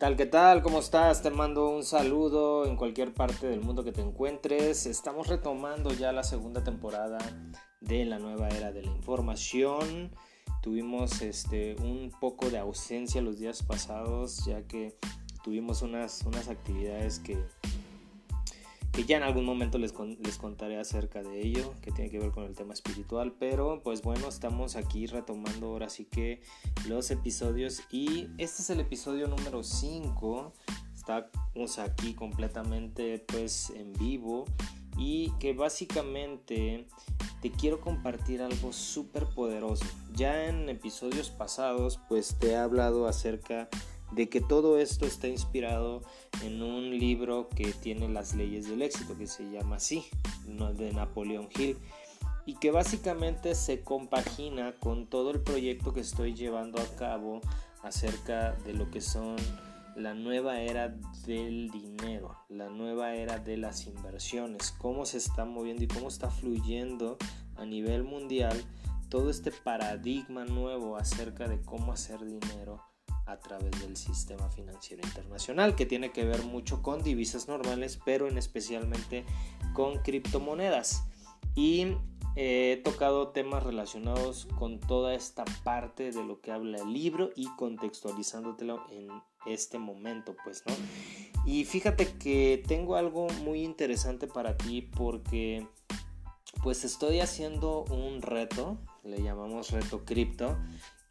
tal? ¿Qué tal? ¿Cómo estás? Te mando un saludo en cualquier parte del mundo que te encuentres. Estamos retomando ya la segunda temporada de la nueva era de la información. Tuvimos este, un poco de ausencia los días pasados ya que tuvimos unas, unas actividades que que ya en algún momento les, les contaré acerca de ello, que tiene que ver con el tema espiritual, pero pues bueno, estamos aquí retomando ahora sí que los episodios y este es el episodio número 5, estamos aquí completamente pues en vivo y que básicamente te quiero compartir algo súper poderoso. Ya en episodios pasados pues te he hablado acerca de que todo esto está inspirado en un libro que tiene las leyes del éxito, que se llama así, de Napoleón Hill, y que básicamente se compagina con todo el proyecto que estoy llevando a cabo acerca de lo que son la nueva era del dinero, la nueva era de las inversiones, cómo se está moviendo y cómo está fluyendo a nivel mundial todo este paradigma nuevo acerca de cómo hacer dinero a través del sistema financiero internacional, que tiene que ver mucho con divisas normales, pero en especialmente con criptomonedas. Y eh, he tocado temas relacionados con toda esta parte de lo que habla el libro y contextualizándotelo en este momento, pues, ¿no? Y fíjate que tengo algo muy interesante para ti porque pues estoy haciendo un reto, le llamamos reto cripto,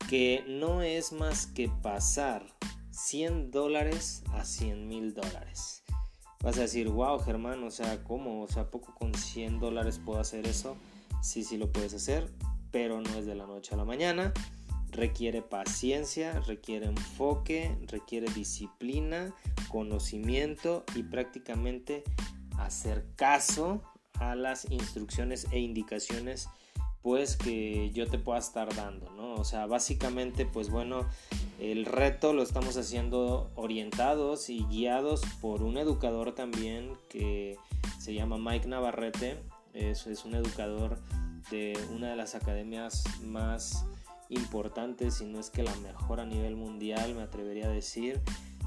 que no es más que pasar 100 dólares a 100 mil dólares. Vas a decir, wow, Germán, o sea, ¿cómo? O sea, poco con 100 dólares puedo hacer eso. Sí, sí lo puedes hacer, pero no es de la noche a la mañana. Requiere paciencia, requiere enfoque, requiere disciplina, conocimiento y prácticamente hacer caso a las instrucciones e indicaciones pues que yo te pueda estar dando, ¿no? O sea, básicamente, pues bueno, el reto lo estamos haciendo orientados y guiados por un educador también que se llama Mike Navarrete, es, es un educador de una de las academias más importantes, y no es que la mejor a nivel mundial, me atrevería a decir,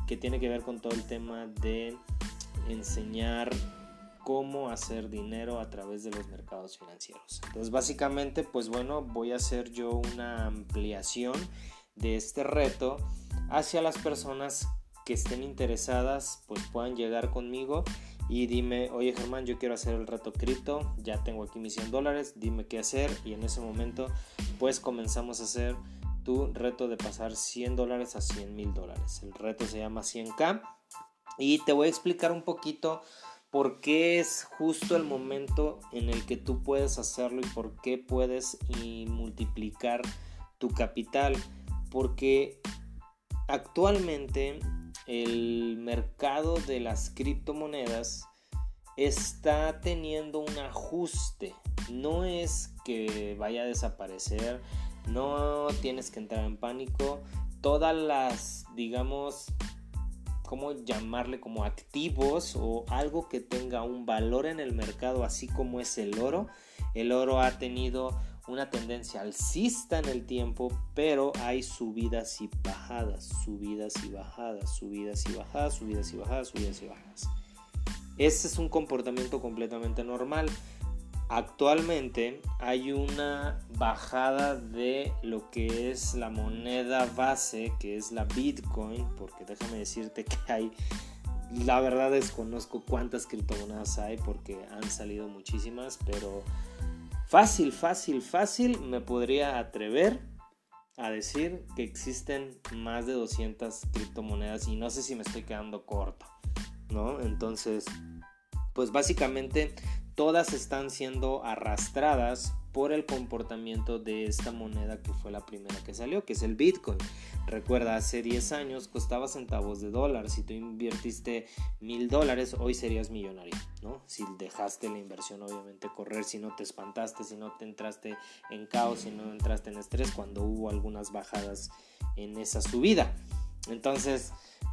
que tiene que ver con todo el tema de enseñar cómo hacer dinero a través de los mercados financieros. Entonces básicamente pues bueno voy a hacer yo una ampliación de este reto hacia las personas que estén interesadas pues puedan llegar conmigo y dime, oye Germán, yo quiero hacer el reto cripto, ya tengo aquí mis 100 dólares, dime qué hacer y en ese momento pues comenzamos a hacer tu reto de pasar 100 dólares a 100 mil dólares. El reto se llama 100k y te voy a explicar un poquito por qué es justo el momento en el que tú puedes hacerlo y por qué puedes multiplicar tu capital. Porque actualmente el mercado de las criptomonedas está teniendo un ajuste. No es que vaya a desaparecer, no tienes que entrar en pánico. Todas las, digamos, cómo llamarle como activos o algo que tenga un valor en el mercado, así como es el oro. El oro ha tenido una tendencia alcista en el tiempo, pero hay subidas y bajadas, subidas y bajadas, subidas y bajadas, subidas y bajadas, subidas y bajadas. Ese es un comportamiento completamente normal. Actualmente hay una bajada de lo que es la moneda base, que es la Bitcoin, porque déjame decirte que hay, la verdad desconozco cuántas criptomonedas hay porque han salido muchísimas, pero fácil, fácil, fácil me podría atrever a decir que existen más de 200 criptomonedas y no sé si me estoy quedando corto, ¿no? Entonces, pues básicamente todas están siendo arrastradas por el comportamiento de esta moneda que fue la primera que salió, que es el Bitcoin. Recuerda, hace 10 años costaba centavos de dólar. Si tú invertiste mil dólares, hoy serías millonario, ¿no? Si dejaste la inversión, obviamente, correr, si no te espantaste, si no te entraste en caos, si no entraste en estrés cuando hubo algunas bajadas en esa subida. Entonces,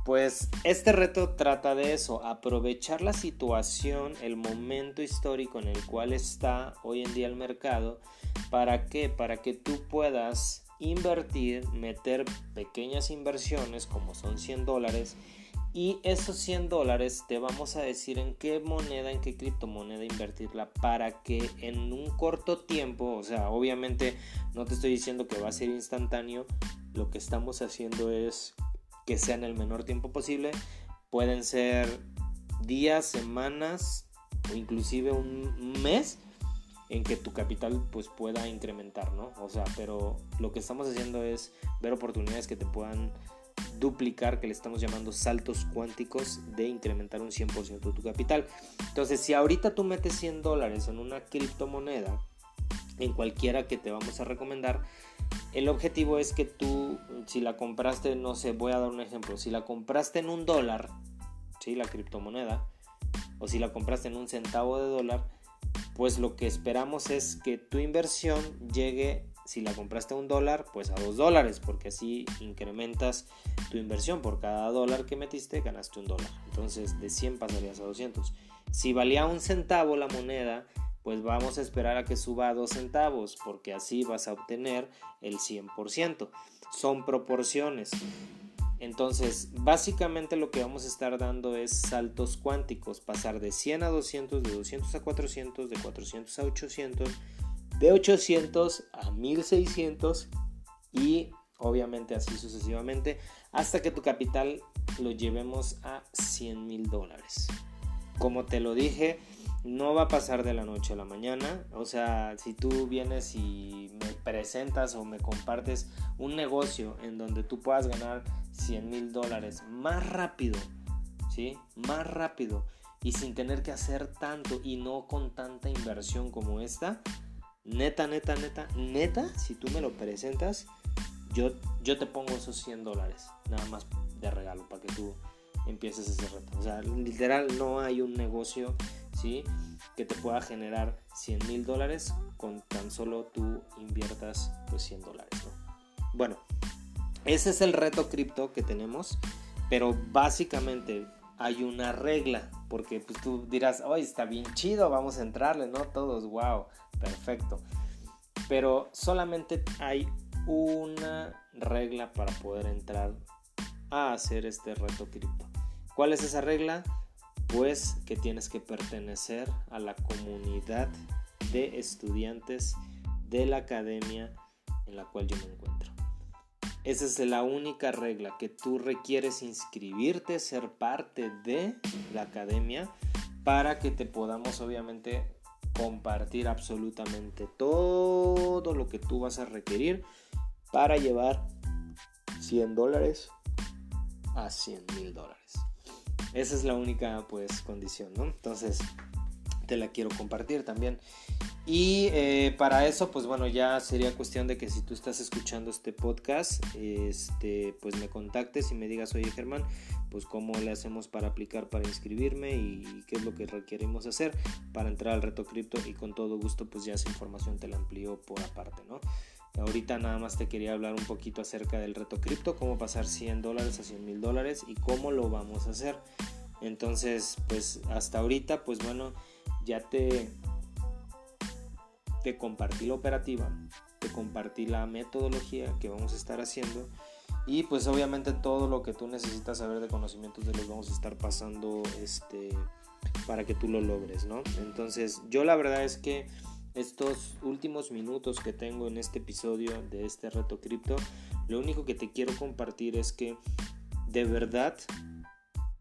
pues este reto trata de eso, aprovechar la situación, el momento histórico en el cual está hoy en día el mercado, ¿para qué? Para que tú puedas invertir, meter pequeñas inversiones como son 100 dólares Y esos 100 dólares te vamos a decir en qué moneda, en qué criptomoneda invertirla para que en un corto tiempo, o sea, obviamente no te estoy diciendo que va a ser instantáneo, lo que estamos haciendo es que sea en el menor tiempo posible. Pueden ser días, semanas o inclusive un mes en que tu capital pues pueda incrementar, ¿no? O sea, pero lo que estamos haciendo es ver oportunidades que te puedan duplicar, que le estamos llamando saltos cuánticos de incrementar un 100% de tu capital. Entonces, si ahorita tú metes 100 dólares en una criptomoneda, en cualquiera que te vamos a recomendar, el objetivo es que tú, si la compraste, no sé, voy a dar un ejemplo, si la compraste en un dólar, ¿sí? La criptomoneda, o si la compraste en un centavo de dólar, pues lo que esperamos es que tu inversión llegue si la compraste a un dólar, pues a dos dólares, porque así incrementas tu inversión. Por cada dólar que metiste, ganaste un dólar. Entonces de 100 pasarías a 200. Si valía un centavo la moneda, pues vamos a esperar a que suba a 2 centavos, porque así vas a obtener el 100%. Son proporciones. Entonces, básicamente lo que vamos a estar dando es saltos cuánticos, pasar de 100 a 200, de 200 a 400, de 400 a 800 de 800 a 1600 y obviamente así sucesivamente hasta que tu capital lo llevemos a 100 mil dólares. Como te lo dije, no va a pasar de la noche a la mañana. O sea, si tú vienes y me presentas o me compartes un negocio en donde tú puedas ganar 100 mil dólares más rápido, ¿sí? Más rápido y sin tener que hacer tanto y no con tanta inversión como esta, neta, neta, neta, neta, si tú me lo presentas, yo, yo te pongo esos 100 dólares, nada más de regalo, para que tú empieces ese reto. O sea, literal, no hay un negocio, Que te pueda generar 100 mil dólares con tan solo tú inviertas, pues, 100 dólares, Bueno, ese es el reto cripto que tenemos, pero básicamente hay una regla, porque pues, tú dirás, hoy está bien chido, vamos a entrarle, ¿no? Todos, wow, perfecto. Pero solamente hay una regla para poder entrar a hacer este reto cripto. ¿Cuál es esa regla? Pues que tienes que pertenecer a la comunidad de estudiantes de la academia en la cual yo me encuentro. Esa es la única regla que tú requieres inscribirte, ser parte de la academia para que te podamos obviamente compartir absolutamente todo lo que tú vas a requerir para llevar 100 dólares a 100 mil dólares. Esa es la única pues condición, ¿no? Entonces te la quiero compartir también. Y eh, para eso, pues bueno, ya sería cuestión de que si tú estás escuchando este podcast, este, pues me contactes y me digas, oye Germán, pues cómo le hacemos para aplicar para inscribirme y qué es lo que requerimos hacer para entrar al reto cripto y con todo gusto pues ya esa información te la amplío por aparte, ¿no? Ahorita nada más te quería hablar un poquito acerca del reto cripto, cómo pasar 100 dólares a 100 mil dólares y cómo lo vamos a hacer. Entonces, pues hasta ahorita, pues bueno, ya te te compartí la operativa, te compartí la metodología que vamos a estar haciendo y pues obviamente todo lo que tú necesitas saber de conocimientos de los vamos a estar pasando este para que tú lo logres, ¿no? Entonces, yo la verdad es que estos últimos minutos que tengo en este episodio de este reto cripto, lo único que te quiero compartir es que de verdad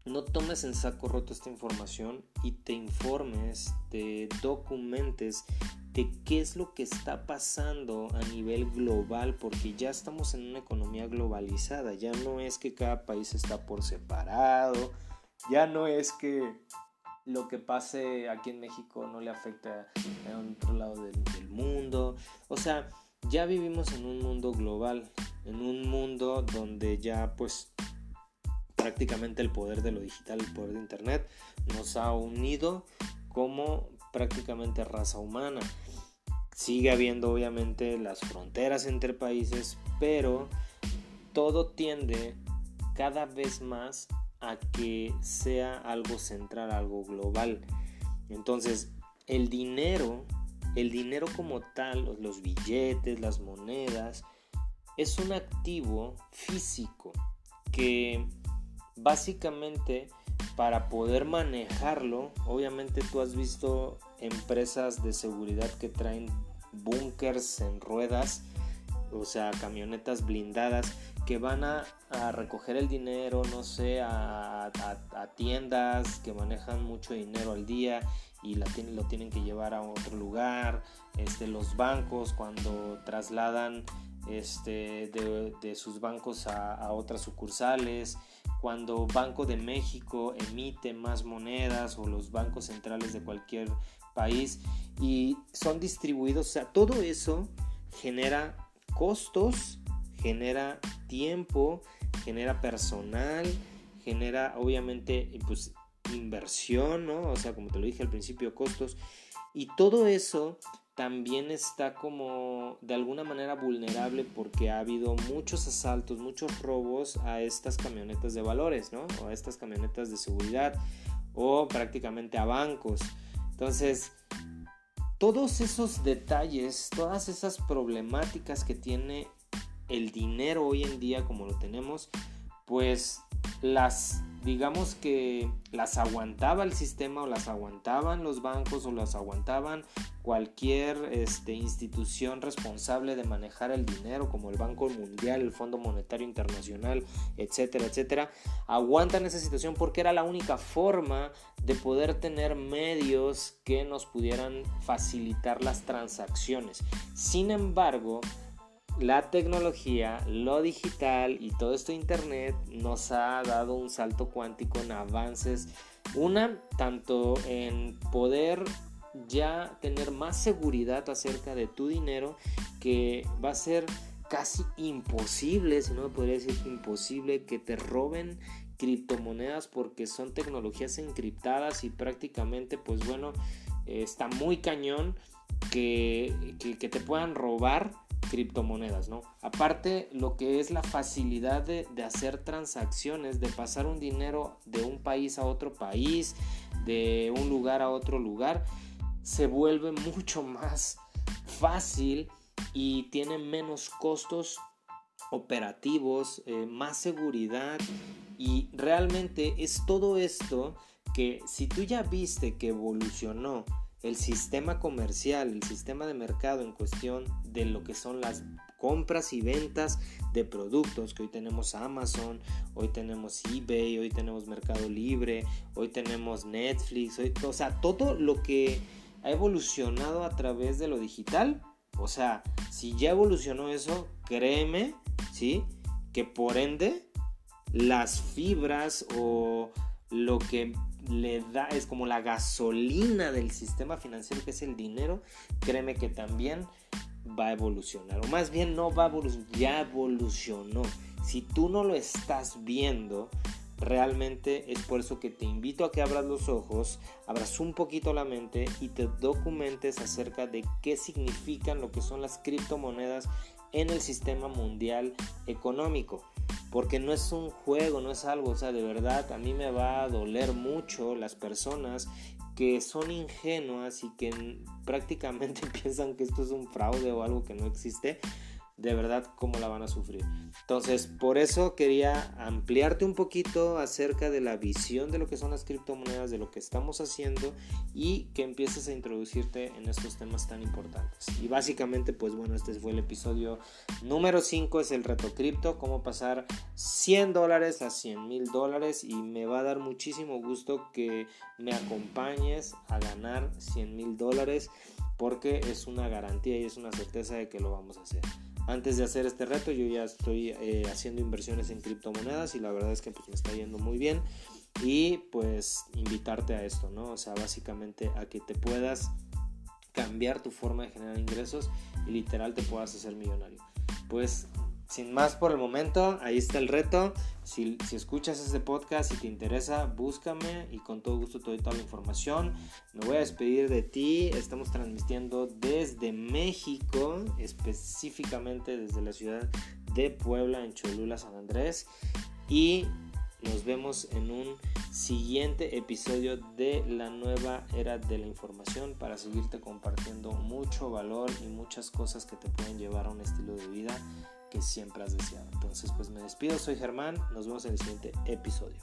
no tomes en saco roto esta información y te informes, te documentes de qué es lo que está pasando a nivel global, porque ya estamos en una economía globalizada, ya no es que cada país está por separado, ya no es que lo que pase aquí en México no le afecta a otro lado del, del mundo, o sea, ya vivimos en un mundo global, en un mundo donde ya pues prácticamente el poder de lo digital, el poder de Internet, nos ha unido como prácticamente raza humana. Sigue habiendo obviamente las fronteras entre países, pero todo tiende cada vez más a que sea algo central, algo global. Entonces, el dinero, el dinero como tal, los billetes, las monedas, es un activo físico que básicamente para poder manejarlo, obviamente tú has visto empresas de seguridad que traen bunkers en ruedas, o sea, camionetas blindadas que van a, recoger el dinero, no sé, a, tiendas que manejan mucho dinero al día y la lo tienen que llevar a otro lugar, este, los bancos cuando trasladan este, de, sus bancos a, otras sucursales, cuando Banco de México emite más monedas o los bancos centrales de cualquier país y son distribuidos, o sea, todo eso genera costos, genera tiempo, genera personal, genera obviamente pues inversión, ¿no? O sea, como te lo dije al principio, costos. Y todo eso también está como de alguna manera vulnerable porque ha habido muchos asaltos, muchos robos a estas camionetas de valores, ¿no? O a estas camionetas de seguridad o prácticamente a bancos. Entonces, todos esos detalles, todas esas problemáticas que tiene el dinero hoy en día como lo tenemos, pues las digamos que las aguantaba el sistema o las aguantaban los bancos o las aguantaban cualquier este, institución responsable de manejar el dinero como el Banco Mundial, el Fondo Monetario Internacional, etcétera, etcétera, aguantan esa situación porque era la única forma de poder tener medios que nos pudieran facilitar las transacciones. Sin embargo, la tecnología, lo digital y todo esto internet nos ha dado un salto cuántico en avances. Una, tanto en poder ya tener más seguridad acerca de tu dinero que va a ser casi imposible, si no me podría decir imposible, que te roben criptomonedas porque son tecnologías encriptadas y prácticamente pues bueno está muy cañón que, que te puedan robar criptomonedas, ¿no? Aparte, lo que es la facilidad de, hacer transacciones, de pasar un dinero de un país a otro país, de un lugar a otro lugar, se vuelve mucho más fácil y tiene menos costos operativos, eh, más seguridad y realmente es todo esto que si tú ya viste que evolucionó el sistema comercial, el sistema de mercado en cuestión de lo que son las compras y ventas de productos, que hoy tenemos Amazon, hoy tenemos eBay, hoy tenemos Mercado Libre, hoy tenemos Netflix, o sea, todo lo que ha evolucionado a través de lo digital, o sea, si ya evolucionó eso, créeme, ¿sí? Que por ende las fibras o lo que le da, es como la gasolina del sistema financiero que es el dinero, créeme que también va a evolucionar. O más bien no va a evolucionar, ya evolucionó. Si tú no lo estás viendo, realmente es por eso que te invito a que abras los ojos, abras un poquito la mente y te documentes acerca de qué significan lo que son las criptomonedas en el sistema mundial económico porque no es un juego, no es algo, o sea, de verdad a mí me va a doler mucho las personas que son ingenuas y que prácticamente piensan que esto es un fraude o algo que no existe de verdad cómo la van a sufrir. Entonces, por eso quería ampliarte un poquito acerca de la visión de lo que son las criptomonedas, de lo que estamos haciendo y que empieces a introducirte en estos temas tan importantes. Y básicamente, pues bueno, este fue el episodio número 5, es el reto cripto, cómo pasar 100 dólares a 100 mil dólares y me va a dar muchísimo gusto que me acompañes a ganar 100 mil dólares porque es una garantía y es una certeza de que lo vamos a hacer antes de hacer este reto yo ya estoy eh, haciendo inversiones en criptomonedas y la verdad es que pues, me está yendo muy bien y pues invitarte a esto, ¿no? O sea, básicamente a que te puedas cambiar tu forma de generar ingresos y literal te puedas hacer millonario. Pues sin más por el momento, ahí está el reto. Si, escuchas este podcast y te interesa, búscame y con todo gusto te doy toda la información. Me voy a despedir de ti. Estamos transmitiendo desde México, específicamente desde la ciudad de Puebla, en Cholula, San Andrés. Y nos vemos en un siguiente episodio de la nueva era de la información para seguirte compartiendo mucho valor y muchas cosas que te pueden llevar a un estilo de vida que siempre has deseado. Entonces, pues me despido, soy Germán, nos vemos en el siguiente episodio.